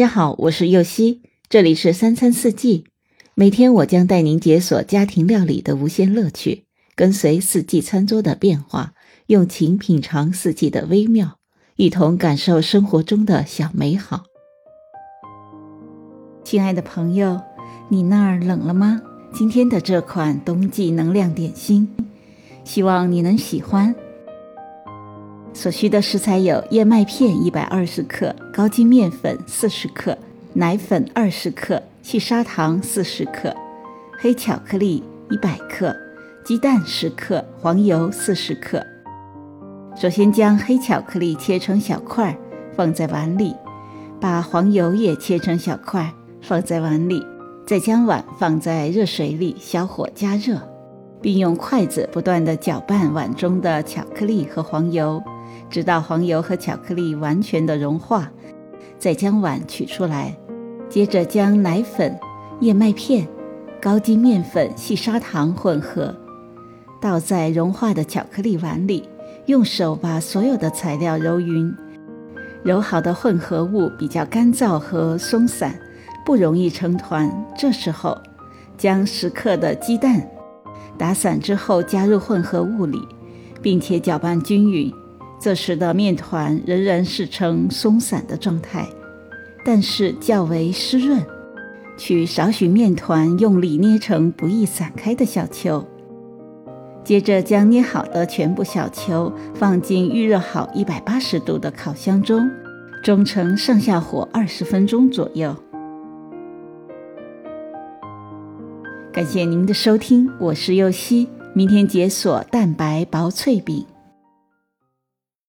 大家好，我是右希，这里是三餐四季。每天我将带您解锁家庭料理的无限乐趣，跟随四季餐桌的变化，用情品尝四季的微妙，一同感受生活中的小美好。亲爱的朋友，你那儿冷了吗？今天的这款冬季能量点心，希望你能喜欢。所需的食材有燕麦片一百二十克、高筋面粉四十克、奶粉二十克、细砂糖四十克、黑巧克力一百克、鸡蛋十克、黄油四十克。首先将黑巧克力切成小块，放在碗里，把黄油也切成小块，放在碗里，再将碗放在热水里，小火加热，并用筷子不断地搅拌碗中的巧克力和黄油。直到黄油和巧克力完全的融化，再将碗取出来。接着将奶粉、燕麦片、高筋面粉、细砂糖混合，倒在融化的巧克力碗里，用手把所有的材料揉匀。揉好的混合物比较干燥和松散，不容易成团。这时候，将十克的鸡蛋打散之后加入混合物里，并且搅拌均匀。这时的面团仍然是呈松散的状态，但是较为湿润。取少许面团，用力捏成不易散开的小球。接着将捏好的全部小球放进预热好一百八十度的烤箱中，中程上下火二十分钟左右。感谢您的收听，我是右希，明天解锁蛋白薄脆饼。